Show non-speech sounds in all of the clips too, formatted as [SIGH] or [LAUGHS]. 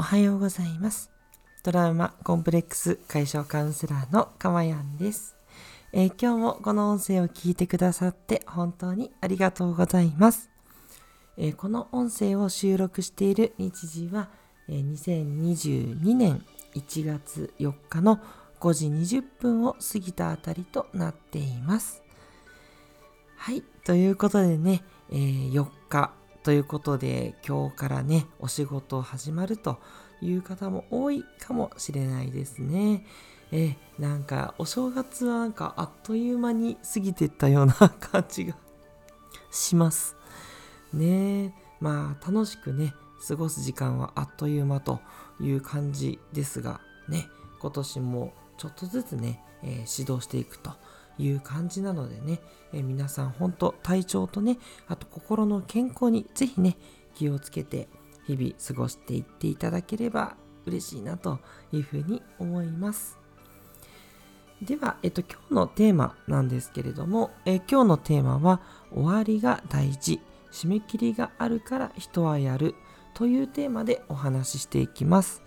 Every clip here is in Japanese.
おはようございます。トラウマコンプレックス解消カウンセラーのかまやんです、えー今日もこの音声を聞いてくださって本当にありがとうございます。えーこの音声を収録している日時は、えー2022年1月4日の5時20分を過ぎたあたりとなっています。はい。ということでね、えー4日ということで、今日からね、お仕事始まるという方も多いかもしれないですね。えなんか、お正月はなんかあっという間に過ぎてったような感じがします。ねえ、まあ、楽しくね、過ごす時間はあっという間という感じですが、ね、今年もちょっとずつね、えー指導していくという感じなのでね、えー皆さん本当体調とね、あと心の健康にぜひね、気をつけて日々過ごしていっていただければ嬉しいなというふうに思います。では、えっと、今日のテーマなんですけれども、えー今日のテーマは、終わりが大事、締め切りがあるから人はやるというテーマでお話ししていきます。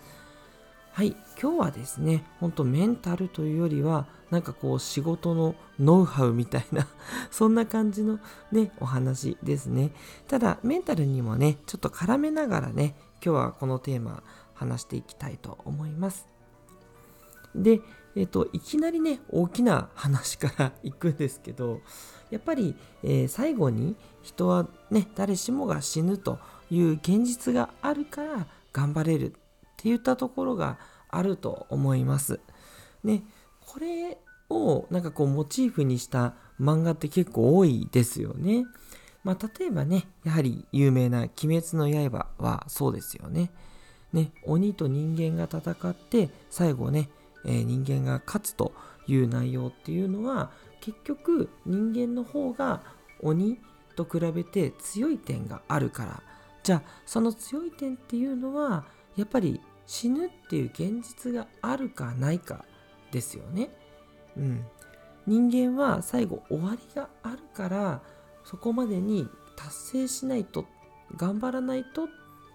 はい、今日はですね、ほんとメンタルというよりは、なんかこう仕事のノウハウみたいな、[LAUGHS] そんな感じのね、お話ですね。ただ、メンタルにもね、ちょっと絡めながらね、今日はこのテーマ話していきたいと思います。で、えっと、いきなりね、大きな話から [LAUGHS] 行くんですけど、やっぱり、えー最後に人はね、誰しもが死ぬという現実があるから頑張れるっていったところがあると思います。ね、これをなんかこうモチーフにした漫画って結構多いですよね。まあ、例えばね、やはり有名な「鬼滅の刃」はそうですよね。ね、鬼と人間が戦って最後ね、えー人間が勝つという内容っていうのは結局人間の方が鬼と比べて強い点があるからじゃあその強い点っていうのはやっぱり死ぬっていう現実があるかないかですよね。うん、人間は最後終わりがあるからそこまでに達成しないと頑張らないとっ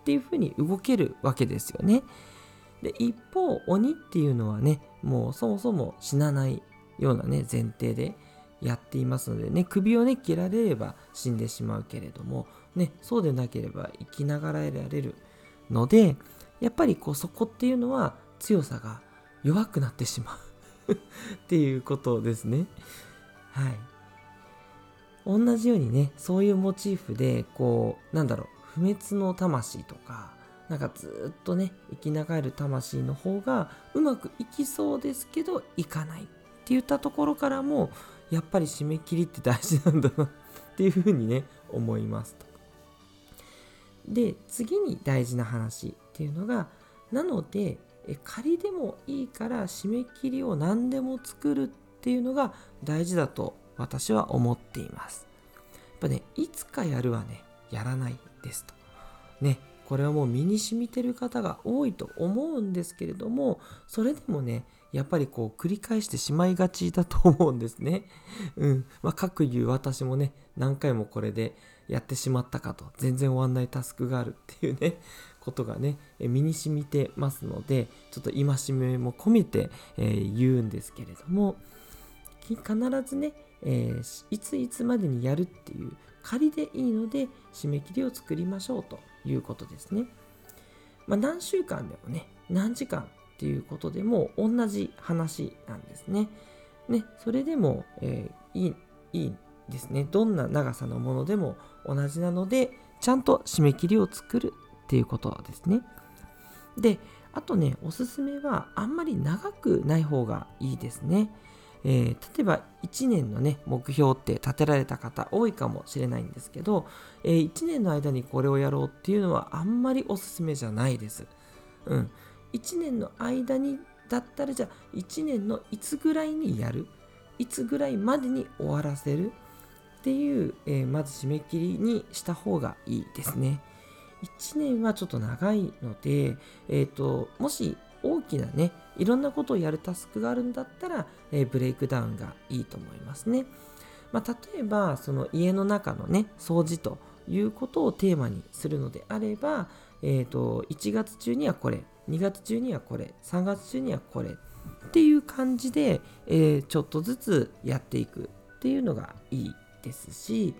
ていうふうに動けるわけですよね。で一方鬼っていうのはねもうそもそも死なないようなね前提でやっていますのでね首をね切られれば死んでしまうけれどもねそうでなければ生きながらえられるのでやっぱりこうそこっていうのは強さが弱くなってしまう。[LAUGHS] っていうことですね。はい。同じようにねそういうモチーフでこうなんだろう不滅の魂とかなんかずっとね生きながる魂の方がうまくいきそうですけどいかないって言ったところからもやっぱり締め切りって大事なんだなっていうふうにね思いますと。で次に大事な話。っていうのがなので仮でもいいから締め切りを何でも作るっていうのが大事だと私は思っています。やっぱねいつかやるはねやらないですと。ねこれはもう身に染みてる方が多いと思うんですけれどもそれでもねやっぱりこう繰り返してしまいがちだと思うんですね。[LAUGHS] うん。まあ、各言う私もね、何回もこれでやってしまったかと、全然終わんないタスクがあるっていうね、ことがね、え身に染みてますので、ちょっと戒めも込めて、え言うんですけれども、必ずね、えーいついつまでにやるっていう仮でいいので締め切りを作りましょうということですね。まあ、何週間でもね何時間っていうことでも同じ話なんですね。ねそれでも、えーいいいいですね。どんな長さのものでも同じなのでちゃんと締め切りを作るっていうことですね。であとねおすすめはあんまり長くない方がいいですね。えー例えば1年のね目標って立てられた方多いかもしれないんですけど、え1年の間にこれをやろうっていうのはあんまりおすすめじゃないです。うん、1年の間にだったらじゃあ1年のいつぐらいにやる？いつぐらいまでに終わらせる？っていう、えーまず締め切りにした方がいいですね。1年はちょっと長いので、えー、ともし大きなねいろんなことをやるタスクがあるんだったら、えーブレイクダウンがいいと思いますね。まあ、例えばその家の中のね掃除ということをテーマにするのであればえーと、1月中にはこれ2月中にはこれ3月中にはこれっていう感じで、えー、ちょっとずつやっていくっていうのがいいですし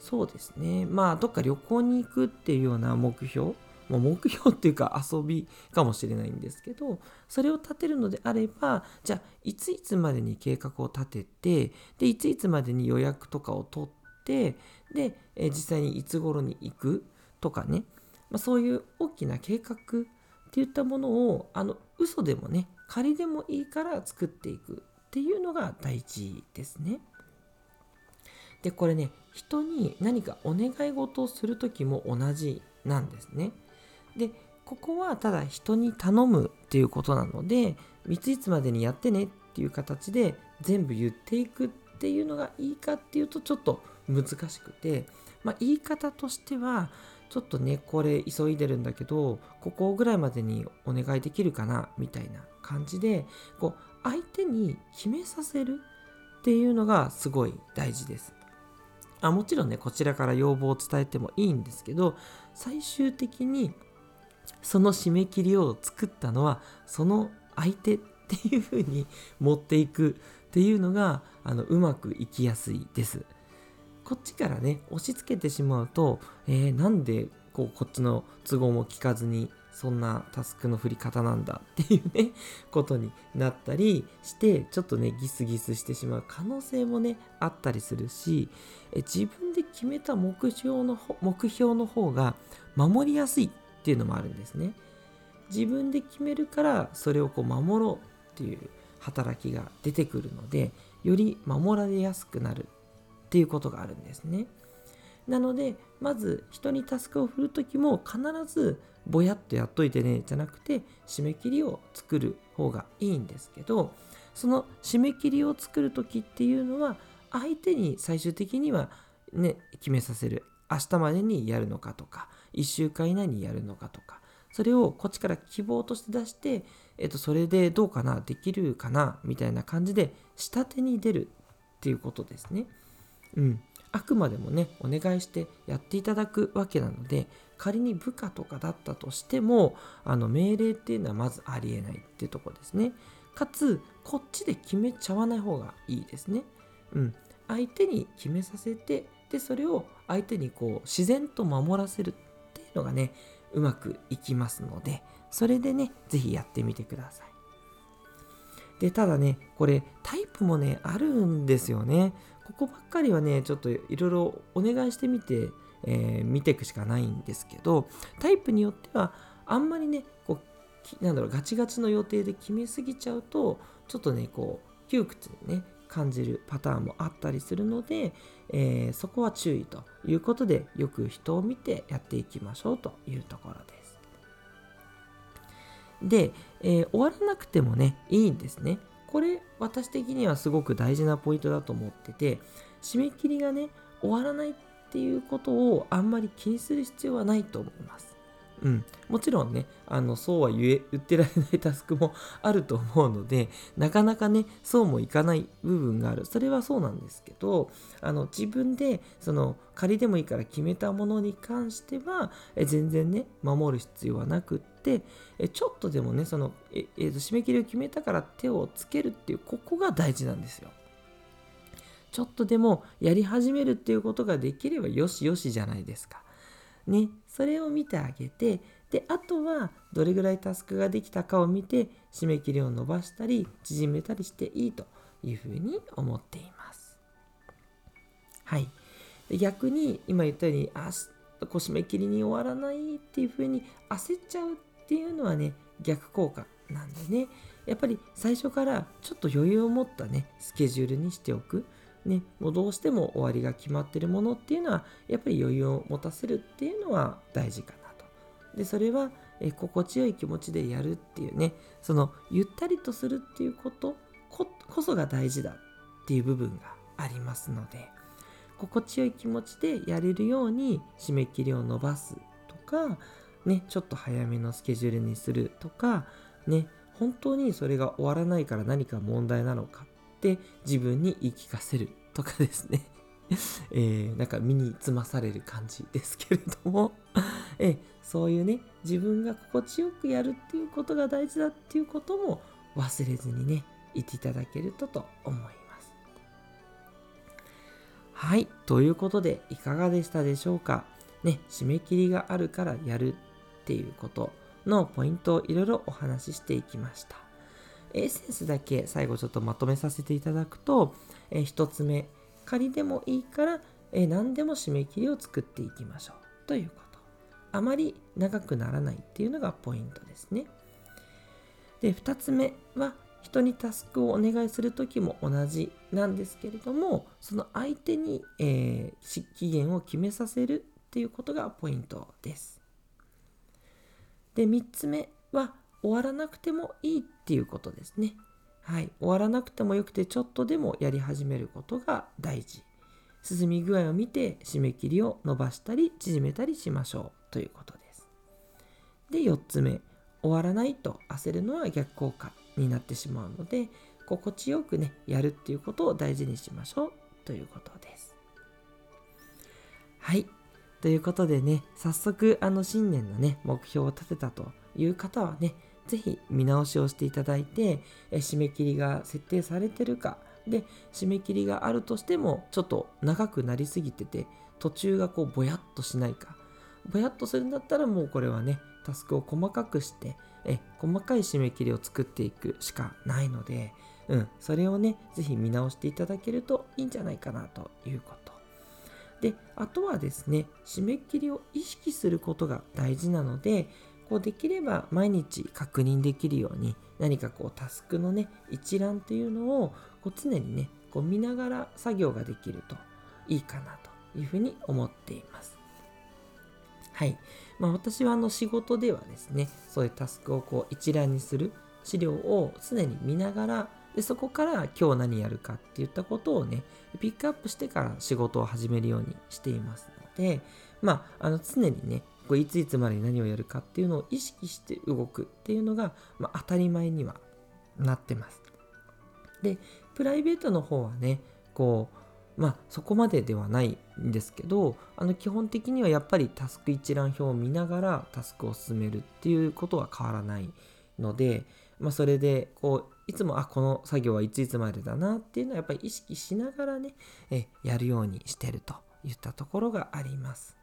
そうですね。まあどっか旅行に行くっていうような目標ま目標っていうか遊びかもしれないんですけどそれを立てるのであればじゃあいついつまでに計画を立ててでいついつまでに予約とかを取ってで、え実際にいつ頃に行く？とかね、まあ、そういう大きな計画っていったものをあの嘘でもね仮でもいいから作っていくっていうのが大事ですね。でこれね人に何かお願い事をする時も同じなんですね。でここはただ人に頼むっていうことなのでいついつまでにやってねっていう形で全部言っていくっていうのがいいかっていうとちょっと難しくて、まあ、言い方としてはちょっとねこれ急いでるんだけどここぐらいまでにお願いできるかなみたいな感じでこう相手に決めさせるっていうのがすごい大事です。あもちろんねこちらから要望を伝えてもいいんですけど最終的にその締め切りを作ったのはその相手っていう風に持っていくっていうのがあのうまくいきやすいです。こっちからね押し付けてしまうと、えー、なんでこうこっちの都合も聞かずにそんなタスクの振り方なんだっていうね [LAUGHS] ことになったりしてちょっとねギスギスしてしまう可能性もねあったりするしえ自分で決めた目標の目標の方が守りやすいっていうのもあるんですね。自分で決めるからそれをこう守ろうっていう働きが出てくるのでより守られやすくなるっていうことがあるんですね。なのでまず人にタスクを振る時も必ずぼやっとやっといてねじゃなくて締め切りを作る方がいいんですけどその締め切りを作る時っていうのは相手に最終的にはね決めさせる明日までにやるのかとか1週間以内にやるのかとかそれをこっちから希望として出して、えっと、それでどうかなできるかなみたいな感じで下手に出るっていうことですね。うん。あくまでもね、お願いしてやっていただくわけなので、仮に部下とかだったとしても、あの命令っていうのはまずありえないっていうとこですね。かつ、こっちで決めちゃわない方がいいですね。うん。相手に決めさせて、で、それを相手にこう自然と守らせるっていうのがね、うまくいきますので、それでね、是非やってみてください。で、ただね、これタイプもね、あるんですよね。ここばっかりはね、ちょっといろいろお願いしてみて、えー、見ていくしかないんですけど、タイプによっては、あんまりね、こう、なんだろう、ガチガチの予定で決めすぎちゃうと、ちょっとね、こう、窮屈にね、感じるパターンもあったりするので、えー、そこは注意ということでよく人を見てやっていきましょうというところです。で、えー、終わらなくてもねいいんですね。これ私的にはすごく大事なポイントだと思ってて締め切りがね終わらないっていうことをあんまり気にする必要はないと思います。うん、もちろんねあのそうは言え言ってられないタスクもあると思うのでなかなかねそうもいかない部分があるそれはそうなんですけどあの自分でその仮でもいいから決めたものに関してはえ全然ね守る必要はなくってえちょっとでもねそのえ、えー、と締め切りを決めたから手をつけるっていうここが大事なんですよ。ちょっとでもやり始めるっていうことができればよしよしじゃないですか。ね、それを見てあげてであとはどれぐらいタスクができたかを見て締め切りを伸ばしたり縮めたりしていいというふうに思っています。はい。逆に今言ったようにあこう締め切りに終わらないっていうふうに焦っちゃうっていうのはね逆効果なんでねやっぱり最初からちょっと余裕を持ったねスケジュールにしておく。ね、もうどうしても終わりが決まってるものっていうのはやっぱり余裕を持たせるっていうのは大事かなと。でそれはえ心地よい気持ちでやるっていうねそのゆったりとするっていうことこそが大事だっていう部分がありますので心地よい気持ちでやれるように締め切りを伸ばすとか、ね、ちょっと早めのスケジュールにするとか、ね、本当にそれが終わらないから何か問題なのかって自分に言い聞かせるとかですね。[LAUGHS] えー、なんか身につまされる感じですけれども、[LAUGHS] えー、そういうね、自分が心地よくやるっていうことが大事だっていうことも忘れずにね、いていただけるとと思います。はい、ということでいかがでしたでしょうか？ね、締め切りがあるからやるっていうことのポイントをいろいろお話ししていきました。エッセンスだけ最後ちょっとまとめさせていただくと、え1つ目、仮でもいいから、え何でも締め切りを作っていきましょうということ。あまり長くならないっていうのがポイントですね。で、2つ目は、人にタスクをお願いする時も同じなんですけれども、その相手に、えー、期限を決めさせるっていうことがポイントです。で、3つ目は、終わらなくてもいいっていうことですね。はい。終わらなくてもよくて、ちょっとでもやり始めることが大事。進み具合を見て、締め切りを伸ばしたり、縮めたりしましょうということです。で、4つ目。終わらないと焦るのは逆効果になってしまうので、心地よくね、やるっていうことを大事にしましょうということです。はい。ということでね、早速、あの新年のね、目標を立てたという方はね、ぜひ見直しをしていただいて、え締め切りが設定されてるか、で、締め切りがあるとしても、ちょっと長くなりすぎてて、途中がこうぼやっとしないか。ぼやっとするんだったらもうこれはね、タスクを細かくして、え細かい締め切りを作っていくしかないので、うん、それをね、ぜひ見直していただけるといいんじゃないかなということ。で、あとはですね、締め切りを意識することが大事なので、こうできれば毎日確認できるように何かこうタスクのね、一覧っていうのをこう常にね、こう見ながら作業ができるといいかなというふうに思っています。はい。まあ私はあの仕事ではですね、そういうタスクをこう一覧にする資料を常に見ながらでそこから今日何やるかっていったことをねピックアップしてから仕事を始めるようにしていますのでまああの常にねこういついつまでに何をやるかっていうのを意識して動くっていうのが、まあ、当たり前にはなってます。でプライベートの方はねこうまあそこまでではないんですけどあの基本的にはやっぱりタスク一覧表を見ながらタスクを進めるっていうことは変わらないので、まあ、それでこういつもあこの作業はいついつまでだなっていうのはやっぱり意識しながらねえやるようにしてるといったところがあります。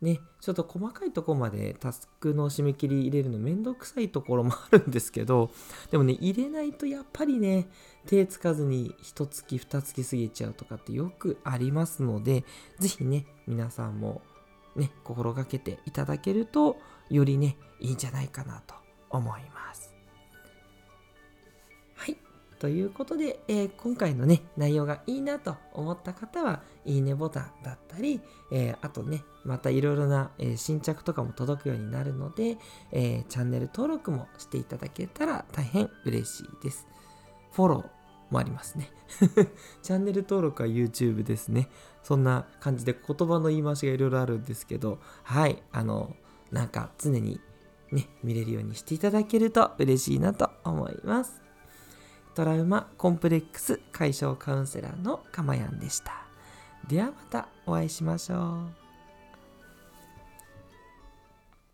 ね、ちょっと細かいとこまでタスクの締め切り入れるのめんどくさいところもあるんですけど、でもね、入れないとやっぱりね、手つかずに1月、2月過ぎちゃうとかってよくありますので、是非ね、皆さんもね、心がけていただけると、よりね、いいんじゃないかなと思います。ということで、えー、今回のね、内容がいいなと思った方は、いいねボタンだったり、えー、あとね、またいろいろな、えー、新着とかも届くようになるので、えチャンネル登録もしていただけたら大変嬉しいです。フォローもありますね。[LAUGHS] チャンネル登録は YouTube ですね。そんな感じで言葉の言い回しがいろいろあるんですけど、はい、あの、なんか常にね、見れるようにしていただけると嬉しいなと思います。トラウマコンプレックス解消カウンセラーのかまやんでした。ではまたお会いしましょう。